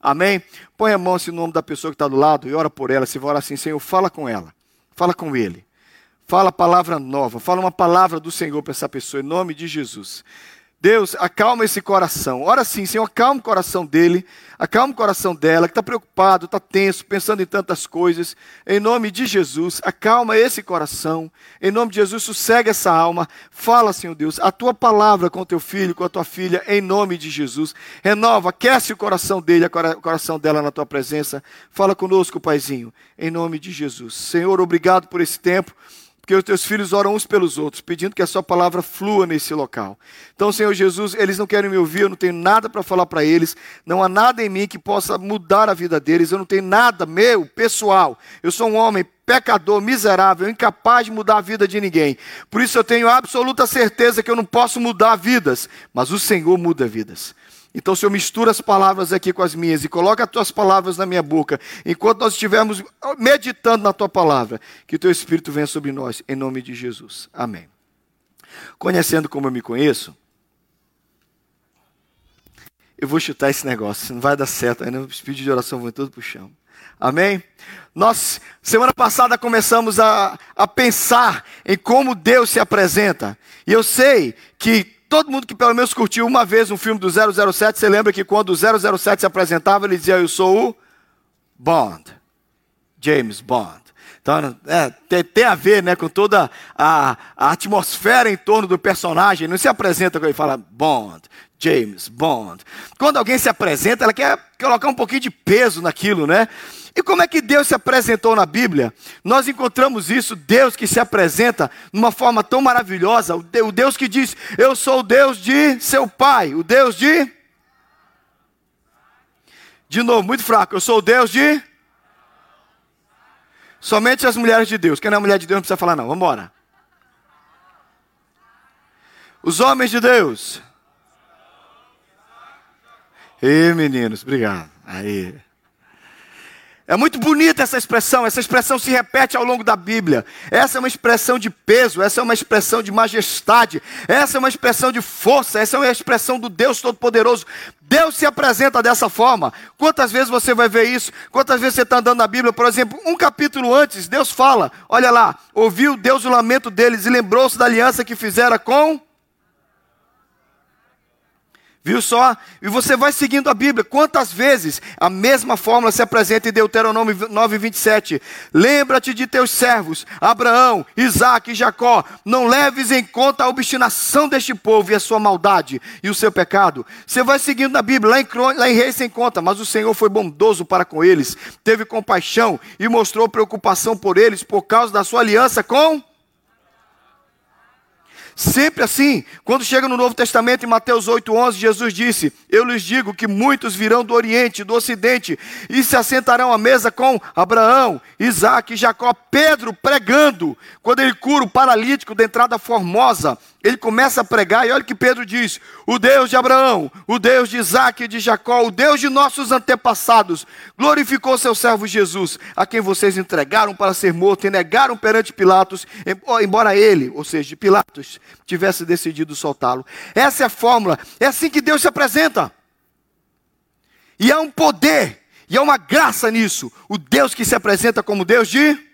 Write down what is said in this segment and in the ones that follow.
Amém? Põe a mão assim no nome da pessoa que está do lado e ora por ela. Se for assim, Senhor, fala com ela. Fala com ele. Fala a palavra nova. Fala uma palavra do Senhor para essa pessoa, em nome de Jesus. Deus, acalma esse coração. Ora sim, Senhor, acalma o coração dele, acalma o coração dela, que está preocupado, está tenso, pensando em tantas coisas. Em nome de Jesus, acalma esse coração. Em nome de Jesus, sossegue essa alma. Fala, Senhor Deus, a tua palavra com o teu filho, com a tua filha, em nome de Jesus. Renova, aquece o coração dele, o coração dela na tua presença. Fala conosco, Paizinho, em nome de Jesus. Senhor, obrigado por esse tempo porque os teus filhos oram uns pelos outros, pedindo que a sua palavra flua nesse local. Então, Senhor Jesus, eles não querem me ouvir, eu não tenho nada para falar para eles, não há nada em mim que possa mudar a vida deles, eu não tenho nada meu, pessoal. Eu sou um homem pecador, miserável, incapaz de mudar a vida de ninguém. Por isso eu tenho absoluta certeza que eu não posso mudar vidas, mas o Senhor muda vidas. Então, Senhor, mistura as palavras aqui com as minhas e coloca as tuas palavras na minha boca, enquanto nós estivermos meditando na tua palavra, que o teu Espírito venha sobre nós, em nome de Jesus. Amém. Conhecendo como eu me conheço, eu vou chutar esse negócio, não vai dar certo, ainda os pedidos de oração vão todo para o chão. Amém? Nós, semana passada, começamos a, a pensar em como Deus se apresenta. E eu sei que Todo mundo que pelo menos curtiu uma vez um filme do 007, você lembra que quando o 007 se apresentava, ele dizia: Eu sou o Bond, James Bond. Então, é, tem, tem, a ver né, com toda a, a, atmosfera em torno do personagem. Não se apresenta quando ele fala Bond, James Bond. Quando alguém se apresenta, ela quer colocar um pouquinho de peso naquilo, né? E como é que Deus se apresentou na Bíblia? Nós encontramos isso, Deus que se apresenta de uma forma tão maravilhosa, o Deus que diz: Eu sou o Deus de seu pai, o Deus de. De novo, muito fraco, eu sou o Deus de. Somente as mulheres de Deus. Quem não é mulher de Deus não precisa falar, não. Vamos embora. Os homens de Deus. Ei, meninos, obrigado. Aí. É muito bonita essa expressão, essa expressão se repete ao longo da Bíblia. Essa é uma expressão de peso, essa é uma expressão de majestade, essa é uma expressão de força, essa é uma expressão do Deus Todo-Poderoso. Deus se apresenta dessa forma. Quantas vezes você vai ver isso? Quantas vezes você está andando na Bíblia, por exemplo, um capítulo antes, Deus fala: olha lá, ouviu Deus o lamento deles e lembrou-se da aliança que fizera com Viu só? E você vai seguindo a Bíblia. Quantas vezes a mesma fórmula se apresenta em Deuteronômio 9, 27? Lembra-te de teus servos, Abraão, Isaac e Jacó. Não leves em conta a obstinação deste povo e a sua maldade e o seu pecado. Você vai seguindo na Bíblia. Lá em, lá em Reis sem conta. Mas o Senhor foi bondoso para com eles, teve compaixão e mostrou preocupação por eles por causa da sua aliança com Sempre assim. Quando chega no Novo Testamento, em Mateus 8,11, Jesus disse: Eu lhes digo que muitos virão do Oriente, do Ocidente, e se assentarão à mesa com Abraão, Isaac e Jacó. Pedro pregando, quando ele cura o paralítico da entrada formosa, ele começa a pregar, e olha o que Pedro diz: O Deus de Abraão, o Deus de Isaac e de Jacó, o Deus de nossos antepassados, glorificou seu servo Jesus, a quem vocês entregaram para ser morto e negaram perante Pilatos, embora ele, ou seja, Pilatos, tivesse decidido soltá-lo. Essa é a fórmula, é assim que Deus se apresenta. E há um poder, e há uma graça nisso. O Deus que se apresenta como Deus de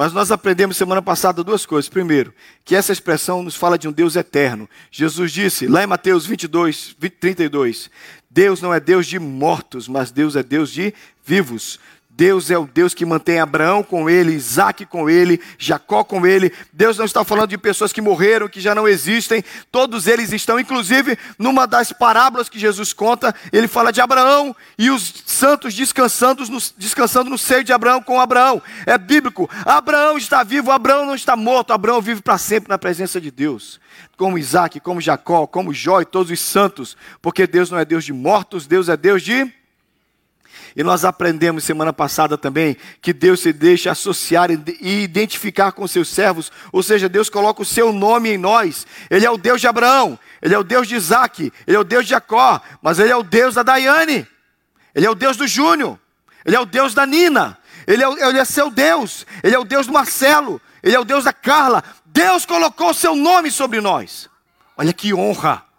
Mas nós aprendemos semana passada duas coisas. Primeiro, que essa expressão nos fala de um Deus eterno. Jesus disse, lá em Mateus 22, 32, Deus não é Deus de mortos, mas Deus é Deus de vivos. Deus é o Deus que mantém Abraão com ele, Isaac com ele, Jacó com ele. Deus não está falando de pessoas que morreram, que já não existem. Todos eles estão, inclusive, numa das parábolas que Jesus conta, ele fala de Abraão e os santos descansando no, descansando no seio de Abraão com Abraão. É bíblico. Abraão está vivo, Abraão não está morto. Abraão vive para sempre na presença de Deus. Como Isaac, como Jacó, como Jó e todos os santos. Porque Deus não é Deus de mortos, Deus é Deus de e nós aprendemos semana passada também que Deus se deixa associar e identificar com seus servos, ou seja, Deus coloca o seu nome em nós. Ele é o Deus de Abraão, ele é o Deus de Isaac, ele é o Deus de Jacó, mas ele é o Deus da Daiane, ele é o Deus do Júnior, ele é o Deus da Nina, ele é, ele é seu Deus, ele é o Deus do Marcelo, ele é o Deus da Carla. Deus colocou o seu nome sobre nós. Olha que honra!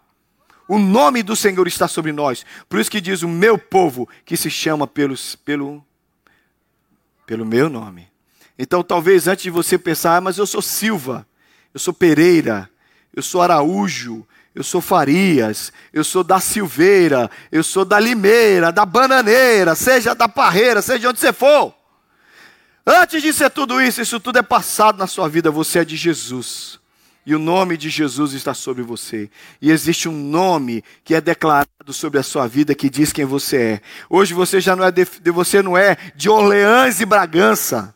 O nome do Senhor está sobre nós. Por isso que diz o meu povo, que se chama pelos, pelo, pelo meu nome. Então, talvez antes de você pensar, ah, mas eu sou Silva, eu sou Pereira, eu sou Araújo, eu sou Farias, eu sou da Silveira, eu sou da Limeira, da Bananeira, seja da Parreira, seja onde você for. Antes de ser tudo isso, isso tudo é passado na sua vida, você é de Jesus. E o nome de Jesus está sobre você. E existe um nome que é declarado sobre a sua vida que diz quem você é. Hoje você já não é de, você não é de Orleans e Bragança.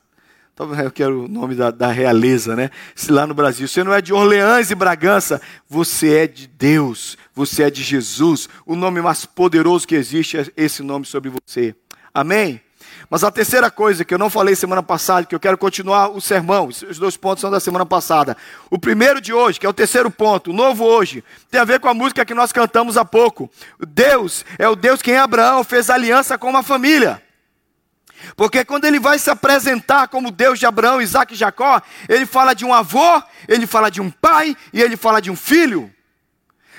Talvez eu quero o nome da, da, realeza, né? Se lá no Brasil você não é de Orleans e Bragança, você é de Deus, você é de Jesus. O nome mais poderoso que existe é esse nome sobre você. Amém? Mas a terceira coisa que eu não falei semana passada, que eu quero continuar o sermão, os dois pontos são da semana passada. O primeiro de hoje, que é o terceiro ponto, o novo hoje, tem a ver com a música que nós cantamos há pouco. Deus é o Deus que em Abraão fez aliança com uma família. Porque quando ele vai se apresentar como Deus de Abraão, Isaac e Jacó, ele fala de um avô, ele fala de um pai e ele fala de um filho.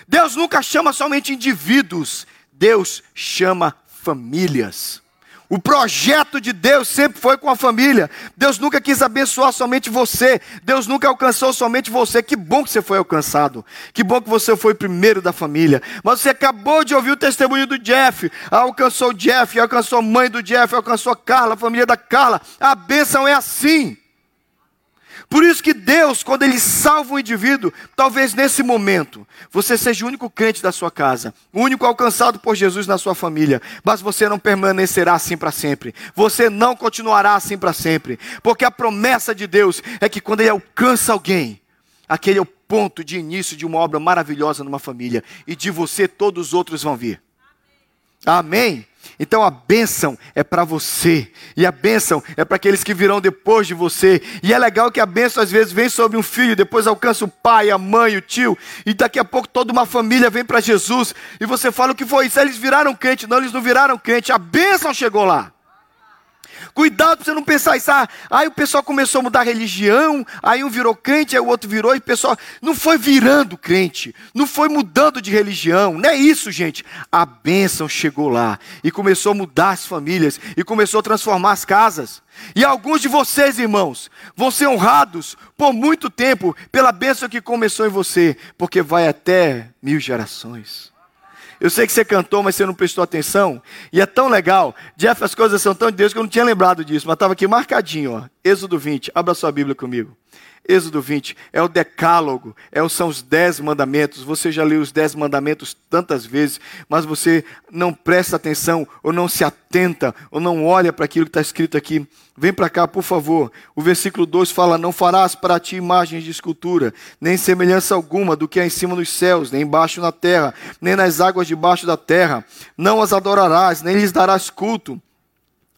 Deus nunca chama somente indivíduos, Deus chama famílias. O projeto de Deus sempre foi com a família. Deus nunca quis abençoar somente você. Deus nunca alcançou somente você. Que bom que você foi alcançado. Que bom que você foi primeiro da família. Mas você acabou de ouvir o testemunho do Jeff. Alcançou o Jeff, alcançou a mãe do Jeff, alcançou a Carla, a família da Carla. A bênção é assim. Por isso que Deus, quando Ele salva um indivíduo, talvez nesse momento, você seja o único crente da sua casa, o único alcançado por Jesus na sua família, mas você não permanecerá assim para sempre, você não continuará assim para sempre, porque a promessa de Deus é que quando Ele alcança alguém, aquele é o ponto de início de uma obra maravilhosa numa família, e de você todos os outros vão vir. Amém? Então a bênção é para você, e a bênção é para aqueles que virão depois de você. E é legal que a bênção às vezes vem sobre um filho, depois alcança o pai, a mãe, o tio, e daqui a pouco toda uma família vem para Jesus. E você fala o que foi isso? Eles viraram crente, não, eles não viraram crente, a bênção chegou lá. Cuidado para você não pensar isso. Ah, aí o pessoal começou a mudar a religião, aí um virou crente, aí o outro virou, e o pessoal não foi virando crente, não foi mudando de religião. Não é isso, gente. A bênção chegou lá e começou a mudar as famílias e começou a transformar as casas. E alguns de vocês, irmãos, vão ser honrados por muito tempo pela bênção que começou em você, porque vai até mil gerações. Eu sei que você cantou, mas você não prestou atenção. E é tão legal. Jeff, as coisas são tão de Deus que eu não tinha lembrado disso. Mas estava aqui marcadinho, ó. Êxodo 20. Abra sua Bíblia comigo. Êxodo 20 é o decálogo, é, são os dez mandamentos. Você já leu os dez mandamentos tantas vezes, mas você não presta atenção, ou não se atenta, ou não olha para aquilo que está escrito aqui. Vem para cá, por favor. O versículo 2 fala: Não farás para ti imagens de escultura, nem semelhança alguma do que há em cima dos céus, nem embaixo na terra, nem nas águas debaixo da terra. Não as adorarás, nem lhes darás culto.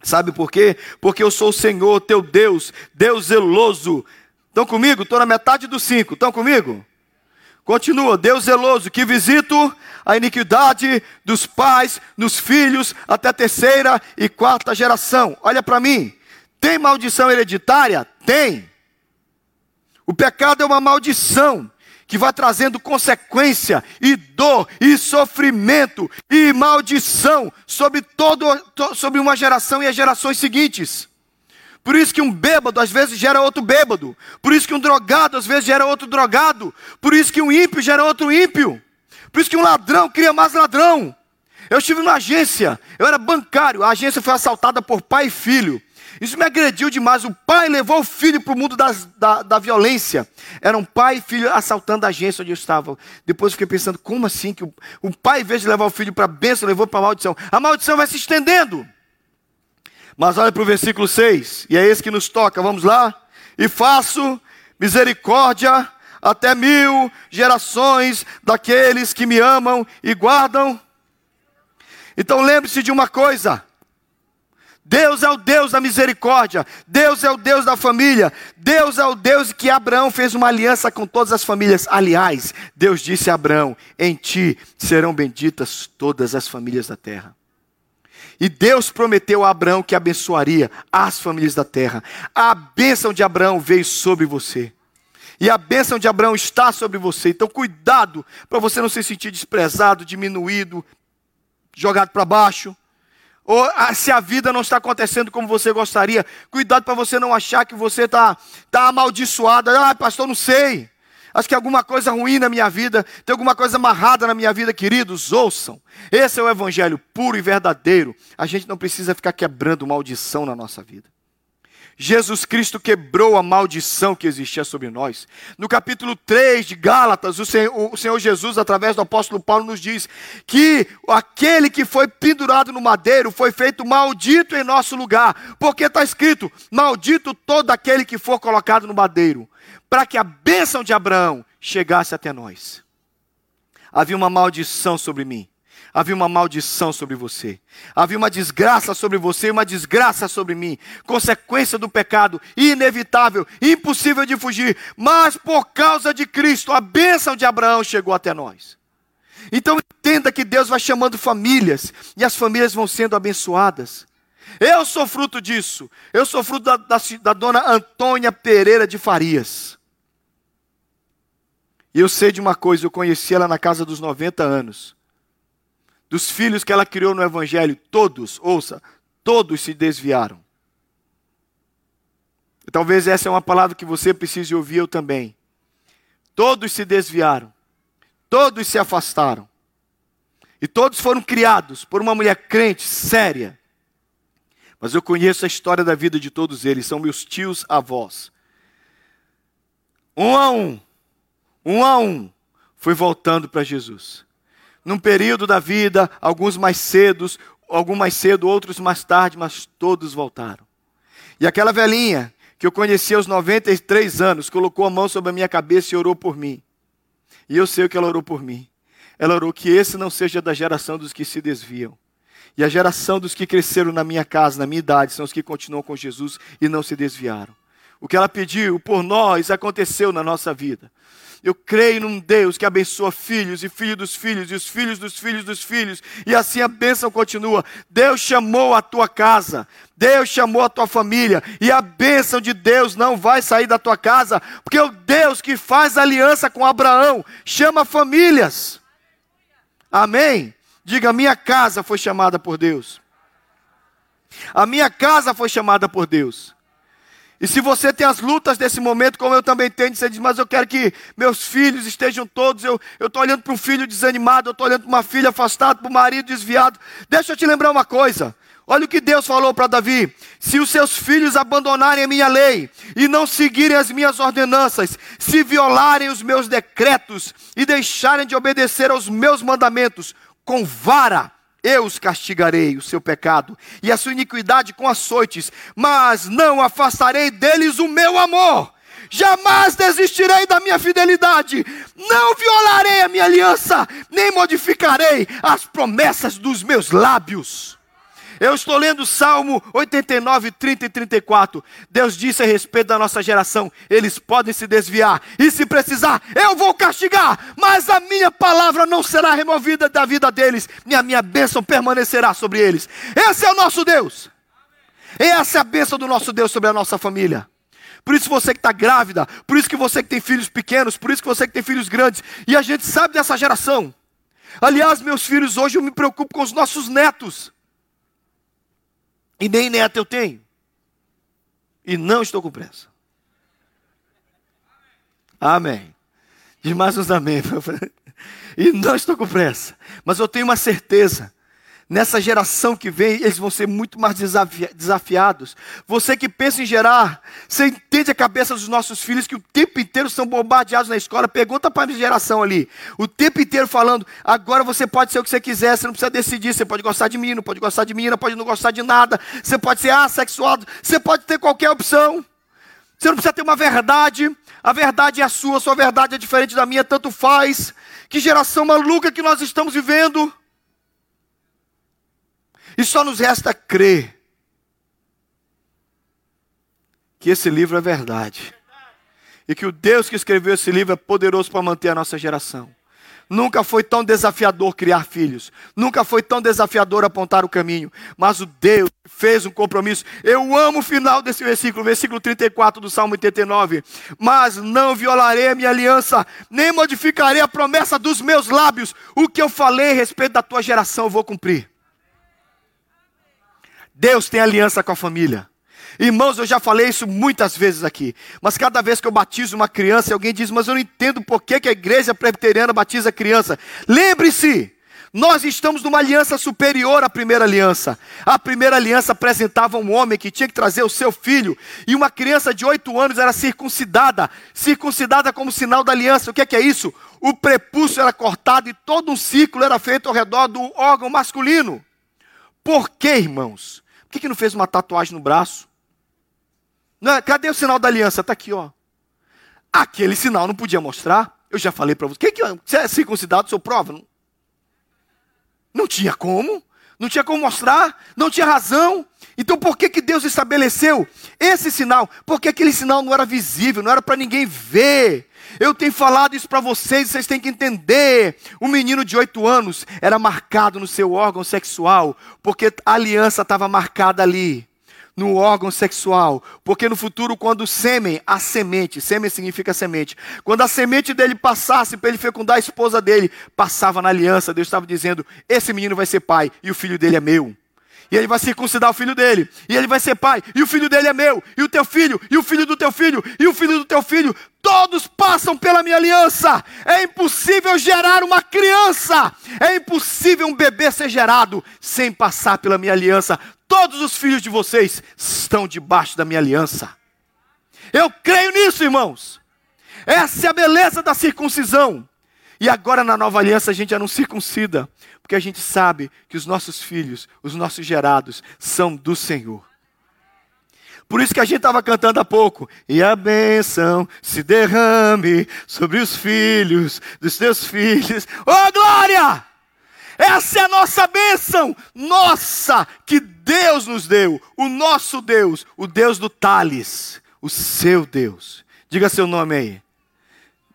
Sabe por quê? Porque eu sou o Senhor, teu Deus, Deus zeloso, Estão comigo? Estou na metade do cinco. Estão comigo? Continua, Deus zeloso, que visito a iniquidade dos pais nos filhos até a terceira e quarta geração. Olha para mim. Tem maldição hereditária? Tem. O pecado é uma maldição que vai trazendo consequência e dor e sofrimento e maldição sobre todo sobre uma geração e as gerações seguintes. Por isso que um bêbado às vezes gera outro bêbado. Por isso que um drogado às vezes gera outro drogado. Por isso que um ímpio gera outro ímpio. Por isso que um ladrão cria mais ladrão. Eu estive numa agência, eu era bancário, a agência foi assaltada por pai e filho. Isso me agrediu demais. O pai levou o filho para o mundo das, da, da violência. Era um pai e filho assaltando a agência onde eu estava. Depois fiquei pensando, como assim que o, o pai, em vez de levar o filho para a bênção, levou para a maldição? A maldição vai se estendendo. Mas olha para o versículo 6, e é esse que nos toca, vamos lá? E faço misericórdia até mil gerações daqueles que me amam e guardam. Então lembre-se de uma coisa: Deus é o Deus da misericórdia, Deus é o Deus da família, Deus é o Deus que Abraão fez uma aliança com todas as famílias. Aliás, Deus disse a Abraão: Em ti serão benditas todas as famílias da terra. E Deus prometeu a Abraão que abençoaria as famílias da terra. A bênção de Abraão veio sobre você. E a bênção de Abraão está sobre você. Então, cuidado para você não se sentir desprezado, diminuído, jogado para baixo. Ou ah, se a vida não está acontecendo como você gostaria, cuidado para você não achar que você está tá amaldiçoado. Ah, pastor, não sei. Acho que alguma coisa ruim na minha vida, tem alguma coisa amarrada na minha vida, queridos, ouçam. Esse é o evangelho puro e verdadeiro. A gente não precisa ficar quebrando maldição na nossa vida. Jesus Cristo quebrou a maldição que existia sobre nós. No capítulo 3 de Gálatas, o Senhor, o Senhor, Jesus, através do apóstolo Paulo, nos diz que aquele que foi pendurado no madeiro foi feito maldito em nosso lugar, porque está escrito: Maldito todo aquele que for colocado no madeiro para que a bênção de Abraão chegasse até nós. Havia uma maldição sobre mim. Havia uma maldição sobre você. Havia uma desgraça sobre você e uma desgraça sobre mim. Consequência do pecado, inevitável, impossível de fugir. Mas por causa de Cristo, a bênção de Abraão chegou até nós. Então entenda que Deus vai chamando famílias e as famílias vão sendo abençoadas. Eu sou fruto disso. Eu sou fruto da, da, da dona Antônia Pereira de Farias. E eu sei de uma coisa, eu conheci ela na casa dos 90 anos. Dos filhos que ela criou no Evangelho, todos, ouça, todos se desviaram. E talvez essa é uma palavra que você precise ouvir eu também. Todos se desviaram, todos se afastaram. E todos foram criados por uma mulher crente, séria. Mas eu conheço a história da vida de todos eles, são meus tios avós. Um a um, um a um, foi voltando para Jesus. Num período da vida, alguns mais cedos, alguns mais cedo, outros mais tarde, mas todos voltaram. E aquela velhinha que eu conheci aos 93 anos, colocou a mão sobre a minha cabeça e orou por mim. E eu sei o que ela orou por mim. Ela orou que esse não seja da geração dos que se desviam. E a geração dos que cresceram na minha casa, na minha idade, são os que continuam com Jesus e não se desviaram. O que ela pediu por nós aconteceu na nossa vida. Eu creio num Deus que abençoa filhos e filhos dos filhos e os filhos dos filhos dos filhos, e assim a bênção continua. Deus chamou a tua casa, Deus chamou a tua família, e a bênção de Deus não vai sair da tua casa, porque o Deus que faz aliança com Abraão chama famílias. Amém? Diga: minha casa foi chamada por Deus. A minha casa foi chamada por Deus. E se você tem as lutas desse momento, como eu também tenho, você diz, mas eu quero que meus filhos estejam todos. Eu estou olhando para um filho desanimado, eu estou olhando para uma filha afastada, para um marido desviado. Deixa eu te lembrar uma coisa. Olha o que Deus falou para Davi: se os seus filhos abandonarem a minha lei e não seguirem as minhas ordenanças, se violarem os meus decretos e deixarem de obedecer aos meus mandamentos, com vara eu os castigarei o seu pecado e a sua iniquidade com açoites, mas não afastarei deles o meu amor. Jamais desistirei da minha fidelidade, não violarei a minha aliança, nem modificarei as promessas dos meus lábios. Eu estou lendo Salmo 89, 30 e 34. Deus disse a respeito da nossa geração: eles podem se desviar, e se precisar, eu vou castigar, mas a minha palavra não será removida da vida deles, e a minha bênção permanecerá sobre eles. Esse é o nosso Deus. Essa é a bênção do nosso Deus sobre a nossa família. Por isso você que está grávida, por isso que você que tem filhos pequenos, por isso que você que tem filhos grandes, e a gente sabe dessa geração. Aliás, meus filhos, hoje eu me preocupo com os nossos netos. E nem neto eu tenho. E não estou com pressa. Amém. Diz mais uns amém. E não estou com pressa. Mas eu tenho uma certeza nessa geração que vem, eles vão ser muito mais desafiados. Você que pensa em gerar, você entende a cabeça dos nossos filhos que o tempo inteiro são bombardeados na escola. Pergunta para a geração ali, o tempo inteiro falando: agora você pode ser o que você quiser, você não precisa decidir. Você pode gostar de mim, não pode gostar de menina, pode não gostar de nada. Você pode ser assexuado, você pode ter qualquer opção. Você não precisa ter uma verdade. A verdade é a sua, sua verdade é diferente da minha, tanto faz. Que geração maluca que nós estamos vivendo. E só nos resta crer que esse livro é verdade. E que o Deus que escreveu esse livro é poderoso para manter a nossa geração. Nunca foi tão desafiador criar filhos. Nunca foi tão desafiador apontar o caminho. Mas o Deus fez um compromisso. Eu amo o final desse versículo, versículo 34 do Salmo 89. Mas não violarei a minha aliança, nem modificarei a promessa dos meus lábios. O que eu falei a respeito da tua geração, eu vou cumprir. Deus tem aliança com a família. Irmãos, eu já falei isso muitas vezes aqui, mas cada vez que eu batizo uma criança, alguém diz, mas eu não entendo por que, a igreja presbiteriana batiza criança. Lembre-se, nós estamos numa aliança superior à primeira aliança. A primeira aliança apresentava um homem que tinha que trazer o seu filho, e uma criança de oito anos era circuncidada circuncidada como sinal da aliança. O que é, que é isso? O prepúcio era cortado e todo um ciclo era feito ao redor do órgão masculino. Por que, irmãos? Por que, que não fez uma tatuagem no braço? Não, cadê o sinal da aliança? Está aqui, ó. Aquele sinal não podia mostrar. Eu já falei para você. Que que, você é circuncidado, seu prova? Não, não tinha como. Não tinha como mostrar. Não tinha razão. Então por que, que Deus estabeleceu esse sinal? Porque aquele sinal não era visível, não era para ninguém ver. Eu tenho falado isso para vocês, vocês têm que entender. Um menino de oito anos era marcado no seu órgão sexual, porque a aliança estava marcada ali no órgão sexual, porque no futuro, quando o sêmen, a semente, sêmen significa semente, quando a semente dele passasse para ele fecundar a esposa dele, passava na aliança, Deus estava dizendo: esse menino vai ser pai e o filho dele é meu. E ele vai circuncidar o filho dele, e ele vai ser pai, e o filho dele é meu, e o teu filho, e o filho do teu filho, e o filho do teu filho, todos passam pela minha aliança. É impossível gerar uma criança, é impossível um bebê ser gerado sem passar pela minha aliança. Todos os filhos de vocês estão debaixo da minha aliança. Eu creio nisso, irmãos. Essa é a beleza da circuncisão. E agora na nova aliança a gente já não circuncida, porque a gente sabe que os nossos filhos, os nossos gerados, são do Senhor. Por isso que a gente estava cantando há pouco. E a bênção se derrame sobre os filhos dos teus filhos. Oh glória! Essa é a nossa bênção, nossa, que Deus nos deu, o nosso Deus, o Deus do Tales, o seu Deus. Diga seu nome aí.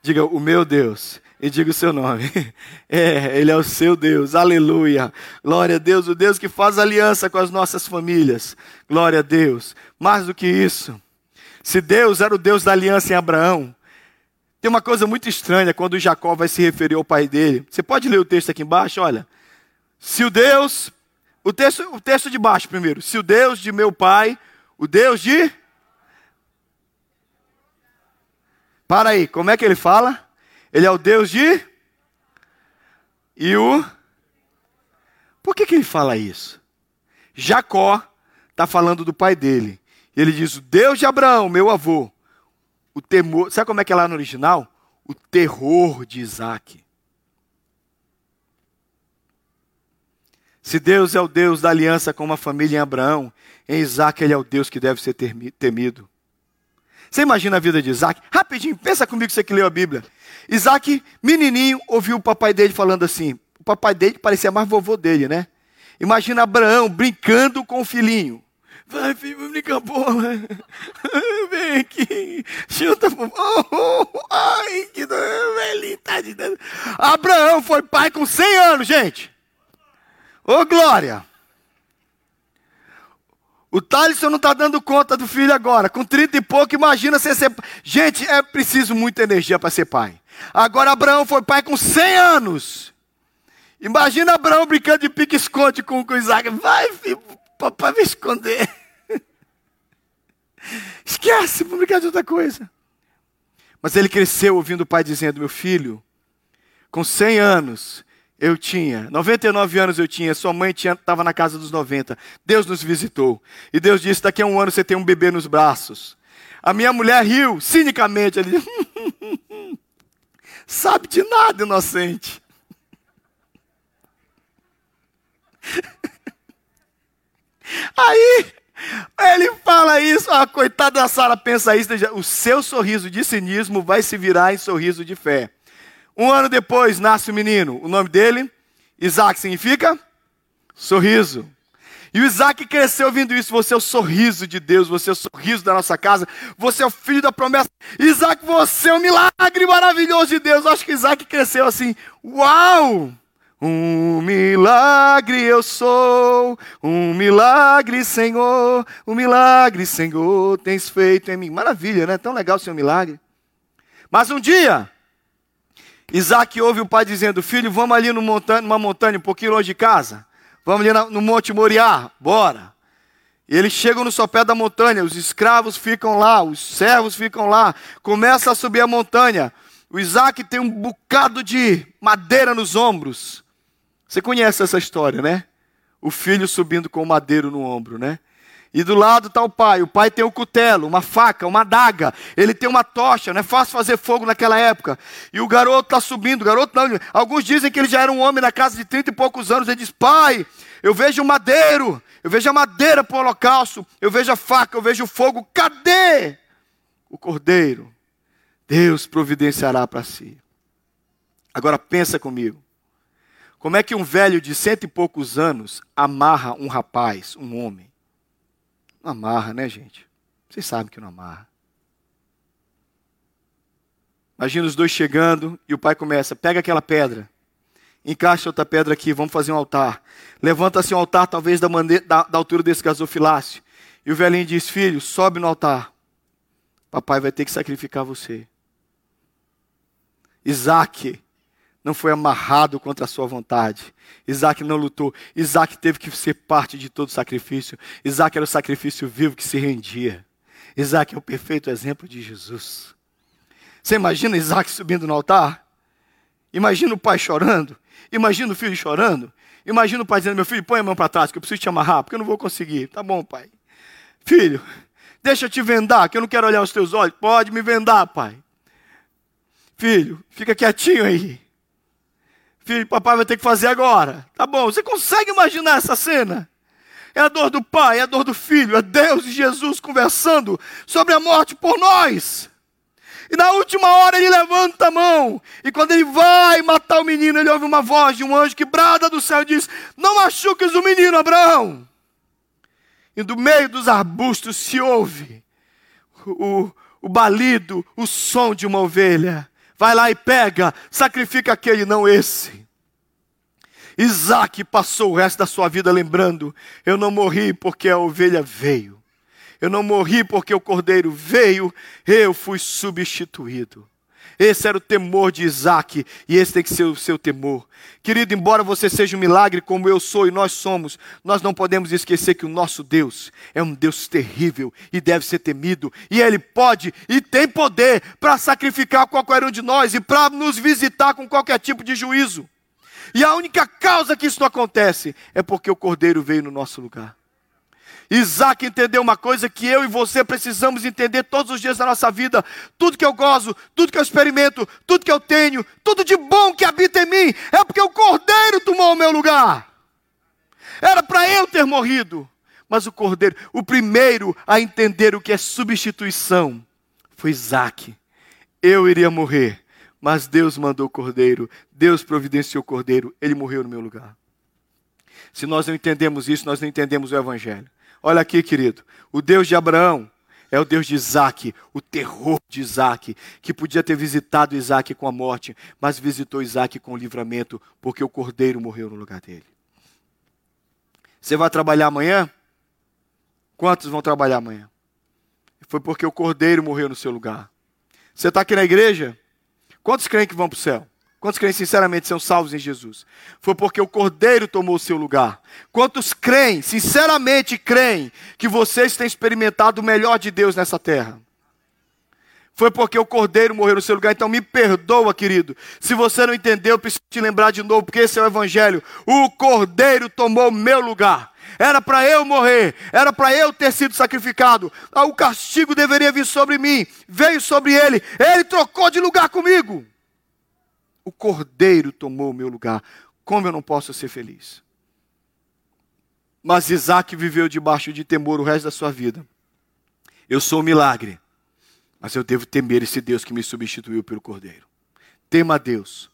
Diga o meu Deus e diga o seu nome. É, Ele é o seu Deus, aleluia. Glória a Deus, o Deus que faz aliança com as nossas famílias. Glória a Deus. Mais do que isso, se Deus era o Deus da aliança em Abraão, tem uma coisa muito estranha quando Jacó vai se referir ao pai dele. Você pode ler o texto aqui embaixo? Olha. Se o Deus, o texto, o texto de baixo primeiro. Se o Deus de meu pai, o Deus de. Para aí, como é que ele fala? Ele é o Deus de. E o. Por que, que ele fala isso? Jacó está falando do pai dele. Ele diz: O Deus de Abraão, meu avô, o temor. Sabe como é que é lá no original? O terror de Isaac. Se Deus é o Deus da aliança com uma família em Abraão, em Isaac ele é o Deus que deve ser temido. Você imagina a vida de Isaac? Rapidinho, pensa comigo você que leu a Bíblia. Isaac, menininho, ouviu o papai dele falando assim. O papai dele parecia mais vovô dele, né? Imagina Abraão brincando com o filhinho. Vai, filho, vamos brincar bola. Vem aqui. Chuta pro. Oh, ai, que velhinho, tá de Abraão foi pai com 100 anos, gente. Ô, glória. O Thaleson não está dando conta do filho agora. Com 30 e pouco, imagina você ser. Gente, é preciso muita energia para ser pai. Agora, Abraão foi pai com 100 anos. Imagina Abraão brincando de pique-esconde com, com Isaac. Vai, filho, papai vai esconder. Esquece, vamos brincar de outra coisa. Mas ele cresceu ouvindo o pai dizendo: Meu filho, com 100 anos, eu tinha, 99 anos eu tinha, sua mãe estava na casa dos 90. Deus nos visitou. E Deus disse: Daqui a um ano você tem um bebê nos braços. A minha mulher riu cinicamente. Disse: Sabe de nada, inocente. Aí ele fala isso, a coitada da Sara pensa isso, o seu sorriso de cinismo vai se virar em sorriso de fé. Um ano depois nasce o menino, o nome dele, Isaac significa sorriso. E o Isaac cresceu ouvindo isso. Você é o sorriso de Deus, você é o sorriso da nossa casa, você é o filho da promessa. Isaac, você é um milagre maravilhoso de Deus. Eu acho que Isaac cresceu assim: Uau! Um milagre eu sou, um milagre, Senhor, um milagre, Senhor, tens feito em mim. Maravilha, né? Tão legal ser um milagre. Mas um dia, Isaac ouve o pai dizendo: Filho, vamos ali montanha, numa montanha um pouquinho longe de casa. Vamos ali no Monte Moriá, bora. E eles chegam no sopé da montanha, os escravos ficam lá, os servos ficam lá, começa a subir a montanha. O Isaac tem um bocado de madeira nos ombros. Você conhece essa história, né? O filho subindo com o madeiro no ombro, né? E do lado está o pai. O pai tem um cutelo, uma faca, uma adaga. Ele tem uma tocha. Não é fácil fazer fogo naquela época. E o garoto está subindo. O garoto não. Alguns dizem que ele já era um homem na casa de 30 e poucos anos. Ele diz: Pai, eu vejo o madeiro. Eu vejo a madeira para o holocausto. Eu vejo a faca. Eu vejo o fogo. Cadê o cordeiro? Deus providenciará para si. Agora pensa comigo. Como é que um velho de cento e poucos anos amarra um rapaz, um homem? Não amarra, né, gente? Vocês sabem que não amarra. Imagina os dois chegando e o pai começa: pega aquela pedra, encaixa outra pedra aqui, vamos fazer um altar. Levanta-se um altar, talvez da, da, da altura desse gasofilácio. E o velhinho diz: Filho, sobe no altar. Papai vai ter que sacrificar você. Isaac não foi amarrado contra a sua vontade. Isaac não lutou. Isaac teve que ser parte de todo sacrifício. Isaac era o sacrifício vivo que se rendia. Isaac é o perfeito exemplo de Jesus. Você imagina Isaac subindo no altar? Imagina o pai chorando. Imagina o filho chorando. Imagina o pai dizendo: Meu filho, põe a mão para trás, que eu preciso te amarrar, porque eu não vou conseguir. Tá bom, pai. Filho, deixa eu te vendar, que eu não quero olhar os teus olhos. Pode me vendar, pai. Filho, fica quietinho aí. Filho, papai vai ter que fazer agora. Tá bom, você consegue imaginar essa cena? É a dor do pai, é a dor do filho, é Deus e Jesus conversando sobre a morte por nós. E na última hora ele levanta a mão. E quando ele vai matar o menino, ele ouve uma voz de um anjo que brada do céu e diz: Não machuques o menino, Abraão. E do meio dos arbustos se ouve o, o balido, o som de uma ovelha. Vai lá e pega, sacrifica aquele, não esse. Isaac passou o resto da sua vida lembrando: eu não morri porque a ovelha veio, eu não morri porque o cordeiro veio, eu fui substituído. Esse era o temor de Isaac e esse tem que ser o seu temor. Querido, embora você seja um milagre como eu sou e nós somos, nós não podemos esquecer que o nosso Deus é um Deus terrível e deve ser temido. E Ele pode e tem poder para sacrificar qualquer um de nós e para nos visitar com qualquer tipo de juízo. E a única causa que isso não acontece é porque o Cordeiro veio no nosso lugar. Isaac entendeu uma coisa que eu e você precisamos entender todos os dias da nossa vida. Tudo que eu gozo, tudo que eu experimento, tudo que eu tenho, tudo de bom que habita em mim, é porque o Cordeiro tomou o meu lugar. Era para eu ter morrido. Mas o Cordeiro, o primeiro a entender o que é substituição, foi Isaac. Eu iria morrer, mas Deus mandou o Cordeiro, Deus providenciou o Cordeiro, ele morreu no meu lugar. Se nós não entendemos isso, nós não entendemos o Evangelho. Olha aqui, querido. O Deus de Abraão é o Deus de Isaac, o terror de Isaac, que podia ter visitado Isaac com a morte, mas visitou Isaac com o livramento, porque o cordeiro morreu no lugar dele. Você vai trabalhar amanhã? Quantos vão trabalhar amanhã? Foi porque o cordeiro morreu no seu lugar. Você está aqui na igreja? Quantos creem que vão para o céu? Quantos creem sinceramente são salvos em Jesus? Foi porque o Cordeiro tomou o seu lugar. Quantos creem, sinceramente creem, que vocês têm experimentado o melhor de Deus nessa terra? Foi porque o Cordeiro morreu no seu lugar. Então me perdoa, querido. Se você não entendeu, eu preciso te lembrar de novo, porque esse é o Evangelho. O Cordeiro tomou meu lugar. Era para eu morrer, era para eu ter sido sacrificado. Ah, o castigo deveria vir sobre mim, veio sobre ele. Ele trocou de lugar comigo. O cordeiro tomou o meu lugar. Como eu não posso ser feliz? Mas Isaac viveu debaixo de temor o resto da sua vida. Eu sou um milagre, mas eu devo temer esse Deus que me substituiu pelo cordeiro. Tema a Deus.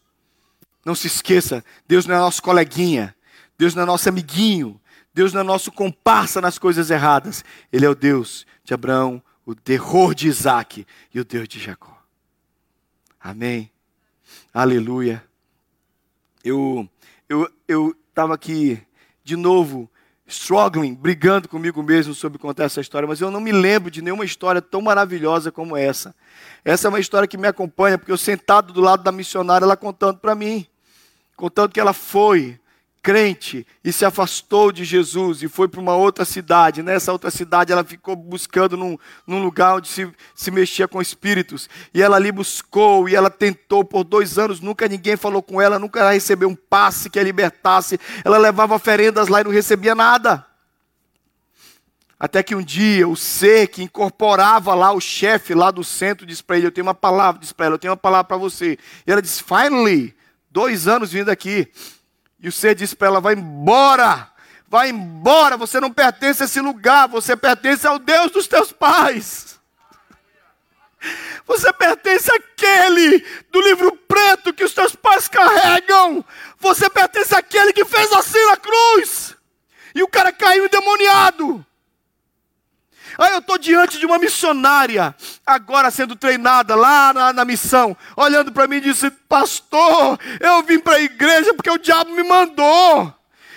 Não se esqueça, Deus não é nosso coleguinha. Deus não é nosso amiguinho. Deus não é nosso comparsa nas coisas erradas. Ele é o Deus de Abraão, o terror de Isaac e o Deus de Jacó. Amém. Aleluia. Eu eu eu estava aqui de novo struggling, brigando comigo mesmo sobre contar essa história, mas eu não me lembro de nenhuma história tão maravilhosa como essa. Essa é uma história que me acompanha, porque eu sentado do lado da missionária, ela contando para mim, contando que ela foi crente e se afastou de Jesus e foi para uma outra cidade. Nessa outra cidade ela ficou buscando num, num, lugar onde se, se mexia com espíritos. E ela ali buscou e ela tentou por dois anos, nunca ninguém falou com ela, nunca ela recebeu um passe que a libertasse. Ela levava oferendas lá e não recebia nada. Até que um dia o ser que incorporava lá, o chefe lá do centro, disse para ele: Eu tenho uma palavra, disse para ela, eu tenho uma palavra para você. E ela disse: Finally, dois anos vindo aqui. E o ser disse para ela: vai embora, vai embora, você não pertence a esse lugar, você pertence ao Deus dos teus pais. Você pertence àquele do livro preto que os teus pais carregam. Você pertence àquele que fez assim na cruz. E o cara caiu endemoniado. Aí eu estou diante de uma missionária, agora sendo treinada lá na, na missão, olhando para mim e disse: Pastor, eu vim para a igreja porque o diabo me mandou.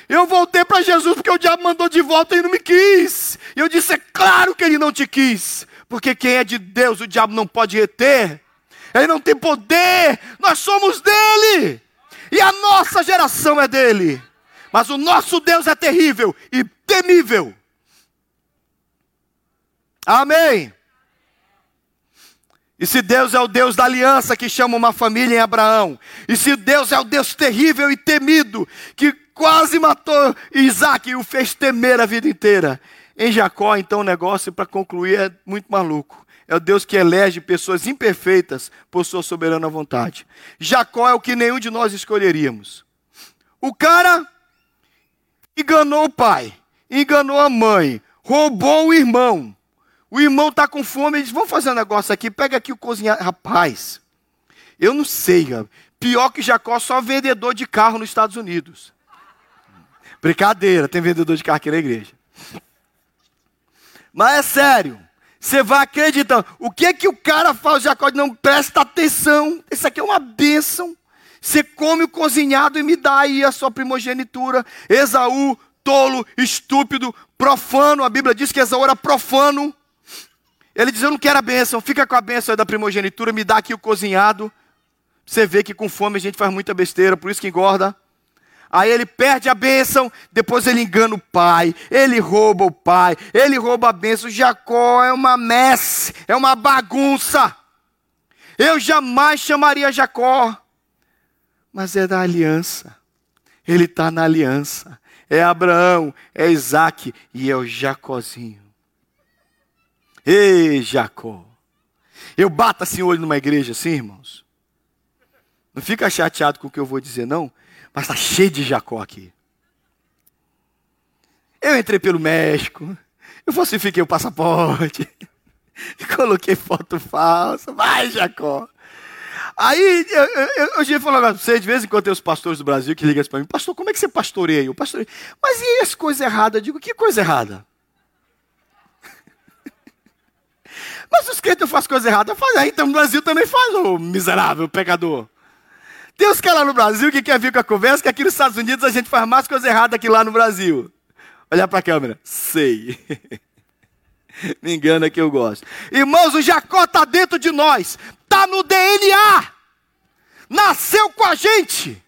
Eu voltei para Jesus porque o diabo mandou de volta e não me quis. E eu disse: É claro que ele não te quis, porque quem é de Deus o diabo não pode reter. Ele não tem poder, nós somos dele. E a nossa geração é dele. Mas o nosso Deus é terrível e temível. Amém. E se Deus é o Deus da aliança que chama uma família em Abraão, e se Deus é o Deus terrível e temido que quase matou Isaac e o fez temer a vida inteira, em Jacó, então o negócio para concluir é muito maluco. É o Deus que elege pessoas imperfeitas por sua soberana vontade. Jacó é o que nenhum de nós escolheríamos. O cara enganou o pai, enganou a mãe, roubou o irmão o irmão está com fome, ele diz: Vamos fazer um negócio aqui, pega aqui o cozinhar. Rapaz, eu não sei, pior que Jacó, só vendedor de carro nos Estados Unidos. Brincadeira, tem vendedor de carro aqui na igreja. Mas é sério, você vai acreditando. O que que o cara faz, Jacó? Não presta atenção, isso aqui é uma bênção. Você come o cozinhado e me dá aí a sua primogenitura. Esaú, tolo, estúpido, profano. A Bíblia diz que Esaú era profano. Ele diz: Eu não quero a bênção, fica com a bênção da primogenitura, me dá aqui o cozinhado. Você vê que com fome a gente faz muita besteira, por isso que engorda. Aí ele perde a bênção, depois ele engana o pai, ele rouba o pai, ele rouba a bênção. Jacó é uma messe, é uma bagunça. Eu jamais chamaria Jacó, mas é da aliança. Ele está na aliança. É Abraão, é Isaac e é o Jacózinho. Ei, Jacó. Eu bato assim olho numa igreja assim, irmãos. Não fica chateado com o que eu vou dizer, não. Mas está cheio de Jacó aqui. Eu entrei pelo México. Eu falsifiquei o passaporte. Coloquei foto falsa. Vai, Jacó. Aí eu, eu, eu, falando para você, de vez em quando tem os pastores do Brasil que ligam para mim, pastor, como é que você pastoreia? Eu pastoreio. Mas e as coisas erradas? Eu digo, que coisa errada? Mas os crentes fazem coisa errada, faz aí, então no Brasil também ô miserável, pecador. Tem os caras lá no Brasil que quer vir com a conversa, que aqui nos Estados Unidos a gente faz mais coisa errada que lá no Brasil. Olhar para a câmera, sei. Me engana que eu gosto. Irmãos, o Jacó está dentro de nós, está no DNA, nasceu com a gente.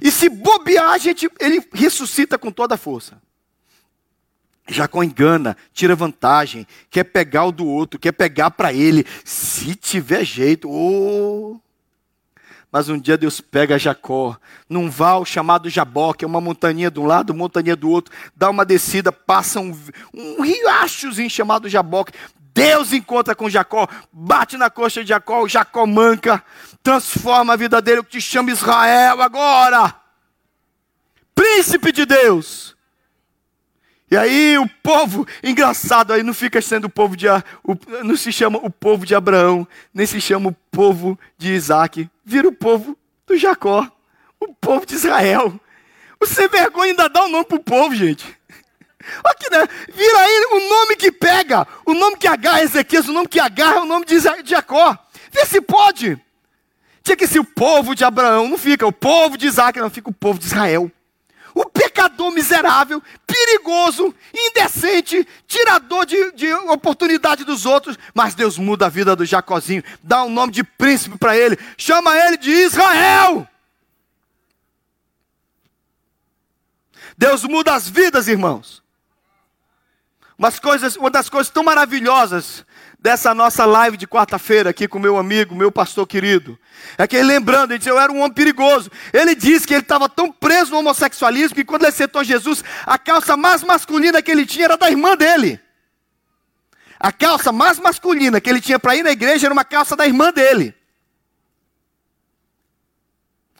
E se bobear, a gente, ele ressuscita com toda a força. Jacó engana, tira vantagem, quer pegar o do outro, quer pegar para ele, se tiver jeito. Oh. Mas um dia Deus pega Jacó num val chamado Jaboque, é uma montanha de um lado, montanha do outro, dá uma descida, passa um, um riachozinho chamado Jaboque. Deus encontra com Jacó, bate na coxa de Jacó, Jacó manca, transforma a vida dele, que te chama Israel agora. Príncipe de Deus e aí o povo, engraçado, aí não fica sendo o povo de, o, não se chama o povo de Abraão, nem se chama o povo de Isaac, vira o povo do Jacó, o povo de Israel. O sem vergonha ainda dá o um nome pro povo, gente. Aqui, né? Vira aí o nome que pega, o nome que agarra Ezequias, o nome que agarra o nome de Jacó. Vê se pode. Tinha que ser o povo de Abraão, não fica o povo de Isaac, não fica o povo de Israel. Pecador miserável, perigoso, indecente, tirador de, de oportunidade dos outros. Mas Deus muda a vida do Jacozinho, dá um nome de príncipe para ele, chama ele de Israel. Deus muda as vidas, irmãos. Umas coisas, uma das coisas tão maravilhosas dessa nossa live de quarta-feira aqui com meu amigo, meu pastor querido, é que ele lembrando, ele disse, eu era um homem perigoso. Ele disse que ele estava tão preso no homossexualismo que quando ele aceitou Jesus, a calça mais masculina que ele tinha era da irmã dele. A calça mais masculina que ele tinha para ir na igreja era uma calça da irmã dele.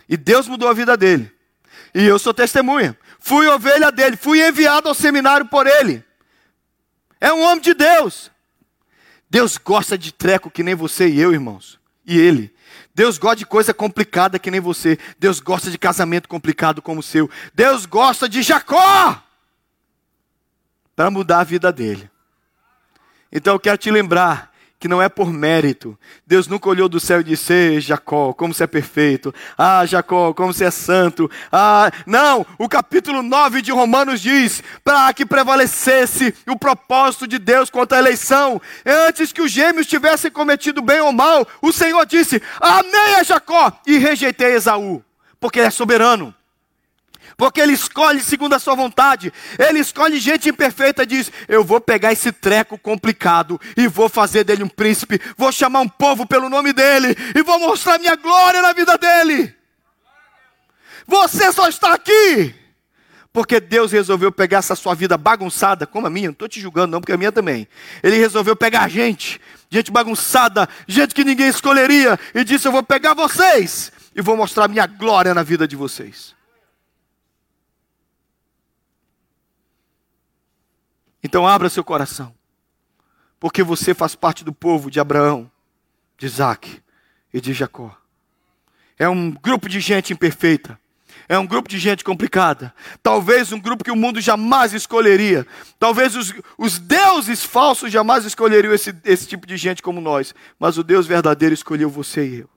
E Deus mudou a vida dele. E eu sou testemunha. Fui ovelha dele, fui enviado ao seminário por ele. É um homem de Deus. Deus gosta de treco que nem você e eu, irmãos. E ele. Deus gosta de coisa complicada que nem você. Deus gosta de casamento complicado como o seu. Deus gosta de Jacó para mudar a vida dele. Então eu quero te lembrar que não é por mérito. Deus nunca olhou do céu e disse: Jacó, como você é perfeito. Ah, Jacó, como você é santo. Ah, não, o capítulo 9 de Romanos diz: para que prevalecesse o propósito de Deus contra a eleição, antes que os gêmeos tivessem cometido bem ou mal, o Senhor disse: Amei a Jacó e rejeitei Esaú, porque ele é soberano porque ele escolhe segundo a sua vontade. Ele escolhe gente imperfeita e diz: Eu vou pegar esse treco complicado e vou fazer dele um príncipe, vou chamar um povo pelo nome dele e vou mostrar minha glória na vida dele. Você só está aqui porque Deus resolveu pegar essa sua vida bagunçada, como a minha, não estou te julgando, não, porque a minha também. Ele resolveu pegar gente, gente bagunçada, gente que ninguém escolheria, e disse: Eu vou pegar vocês e vou mostrar minha glória na vida de vocês. Então abra seu coração, porque você faz parte do povo de Abraão, de Isaac e de Jacó. É um grupo de gente imperfeita. É um grupo de gente complicada. Talvez um grupo que o mundo jamais escolheria. Talvez os, os deuses falsos jamais escolheriam esse, esse tipo de gente como nós. Mas o Deus verdadeiro escolheu você e eu.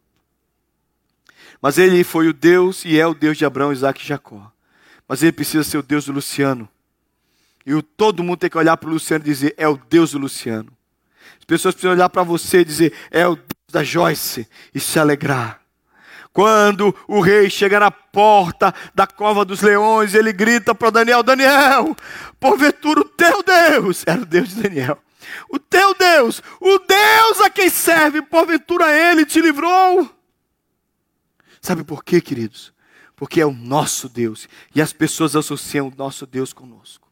Mas ele foi o Deus e é o Deus de Abraão, Isaac e Jacó. Mas ele precisa ser o Deus do Luciano, e o, todo mundo tem que olhar para o Luciano e dizer: é o Deus do Luciano. As pessoas precisam olhar para você e dizer: é o Deus da Joyce e se alegrar. Quando o rei chega na porta da cova dos leões, ele grita para Daniel: Daniel, porventura o teu Deus, era o Deus de Daniel, o teu Deus, o Deus a quem serve, porventura ele te livrou. Sabe por quê, queridos? Porque é o nosso Deus e as pessoas associam o nosso Deus conosco.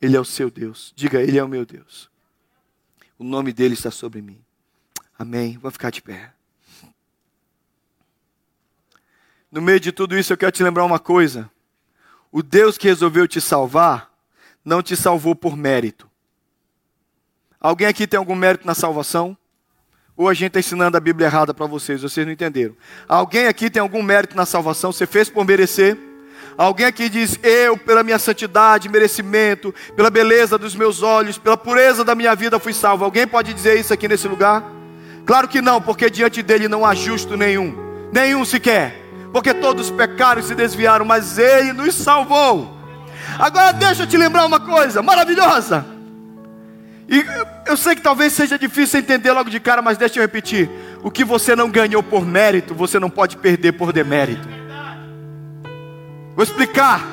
Ele é o seu Deus. Diga, Ele é o meu Deus. O nome dele está sobre mim. Amém. Vou ficar de pé. No meio de tudo isso, eu quero te lembrar uma coisa. O Deus que resolveu te salvar, não te salvou por mérito. Alguém aqui tem algum mérito na salvação? Ou a gente está ensinando a Bíblia errada para vocês, vocês não entenderam. Alguém aqui tem algum mérito na salvação? Você fez por merecer? Alguém aqui diz: Eu, pela minha santidade, merecimento, pela beleza dos meus olhos, pela pureza da minha vida, fui salvo. Alguém pode dizer isso aqui nesse lugar? Claro que não, porque diante dele não há justo nenhum, nenhum sequer, porque todos pecaram e se desviaram, mas ele nos salvou. Agora deixa eu te lembrar uma coisa maravilhosa. E eu sei que talvez seja difícil entender logo de cara, mas deixa eu repetir: o que você não ganhou por mérito, você não pode perder por demérito. Vou explicar.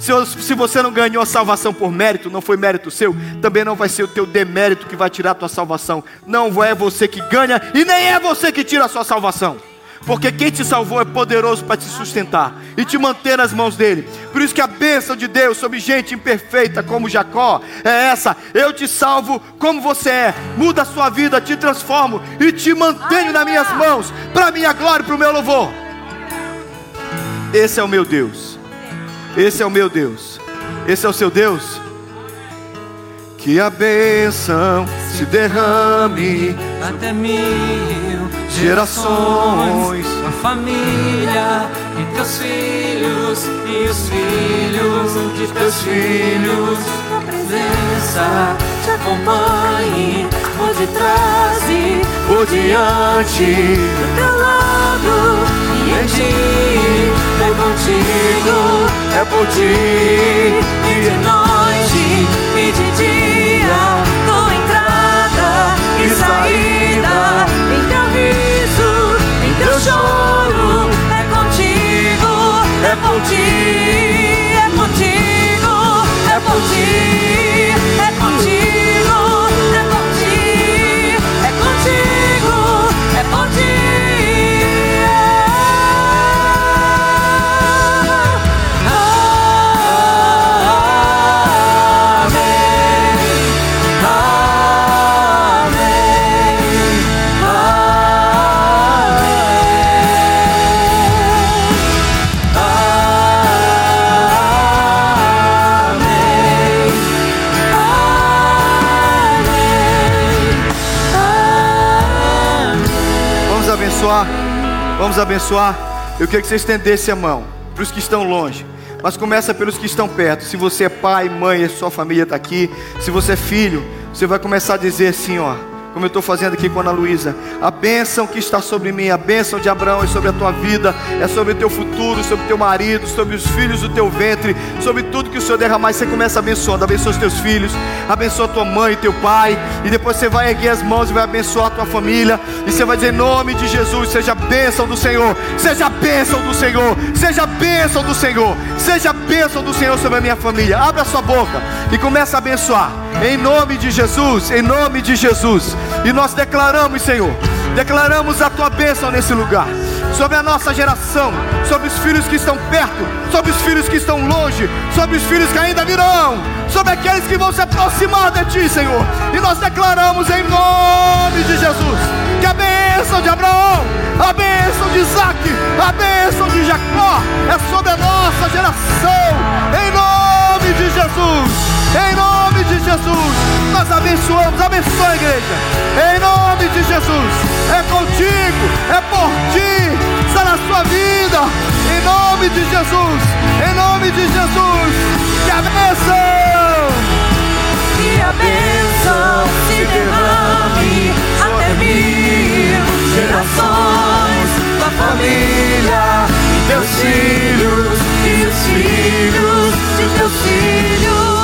Se, se você não ganhou a salvação por mérito, não foi mérito seu, também não vai ser o teu demérito que vai tirar a tua salvação. Não é você que ganha e nem é você que tira a sua salvação. Porque quem te salvou é poderoso para te sustentar e te manter nas mãos dele. Por isso que a bênção de Deus sobre gente imperfeita como Jacó é essa: eu te salvo como você é, muda a sua vida, te transformo e te mantenho nas minhas mãos, para minha glória e para o meu louvor. Esse é o meu Deus. Esse é o meu Deus. Esse é o seu Deus. Que a bênção se derrame até mil gerações, a família e teus filhos e os filhos de teus filhos. Tua presença te acompanhe por detrás e por diante, do teu lado em ti. É contigo, É por ti. e de noite e de dia, tua entrada e saída, em teu riso, em teu choro, é contigo, é por ti, é contigo, é por ti, Vamos abençoar. Eu queria que você estendesse a mão para os que estão longe. Mas começa pelos que estão perto. Se você é pai, mãe, sua família está aqui. Se você é filho, você vai começar a dizer assim, ó. Como eu estou fazendo aqui com a Ana Luísa. A bênção que está sobre mim, a bênção de Abraão é sobre a tua vida, é sobre o teu futuro, sobre o teu marido, sobre os filhos do teu ventre, sobre tudo que o Senhor derramar. E você começa abençoando. Abençoa os teus filhos, abençoa tua mãe teu pai. E depois você vai erguer as mãos e vai abençoar a tua família. E você vai dizer em nome de Jesus: seja a bênção do Senhor, seja a bênção do Senhor, seja a bênção do Senhor, seja a bênção do Senhor sobre a minha família. Abra a sua boca e começa a abençoar. Em nome de Jesus, em nome de Jesus. E nós declaramos, Senhor, declaramos a tua bênção nesse lugar. Sobre a nossa geração, sobre os filhos que estão perto, sobre os filhos que estão longe, sobre os filhos que ainda virão, sobre aqueles que vão se aproximar de ti, Senhor. E nós declaramos em nome de Jesus que a bênção de Abraão, a bênção de Isaac, a bênção de Jacó é sobre a nossa geração. Em nome de Jesus. Em nome de Jesus, nós abençoamos, abençoa a igreja. Em nome de Jesus, é contigo, é por ti, está na sua vida. Em nome de Jesus, em nome de Jesus, que a bênção. Que a bênção se derrame até mil gerações da família teus filhos e os filhos de teus filhos.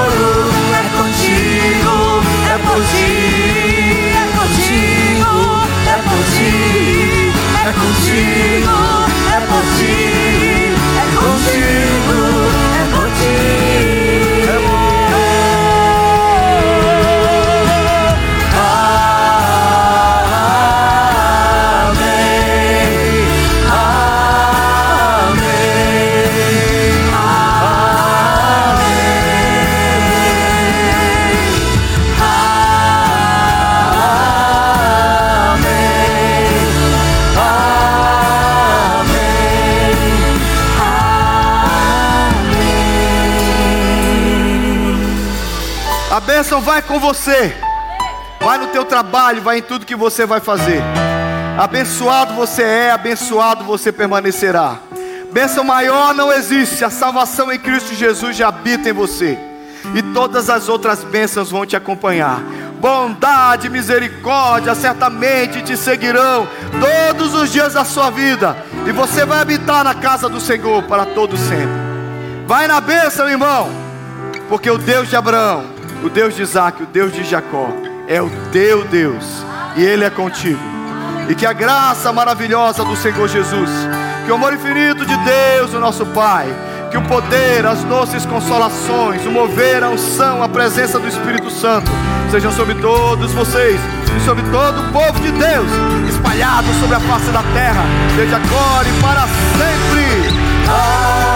ti, é contigo, Vai com você. Vai no teu trabalho, vai em tudo que você vai fazer. Abençoado você é, abençoado você permanecerá. Bênção maior não existe. A salvação em Cristo Jesus já habita em você. E todas as outras bênçãos vão te acompanhar. Bondade, misericórdia certamente te seguirão todos os dias da sua vida. E você vai habitar na casa do Senhor para todo sempre. Vai na bênção, irmão. Porque o Deus de Abraão, o Deus de Isaac, o Deus de Jacó, é o teu Deus, e Ele é contigo. E que a graça maravilhosa do Senhor Jesus, que o amor infinito de Deus, o nosso Pai, que o poder, as doces consolações, o mover, a unção, a presença do Espírito Santo, sejam sobre todos vocês e sobre todo o povo de Deus, espalhado sobre a face da terra, desde agora e para sempre. Amém.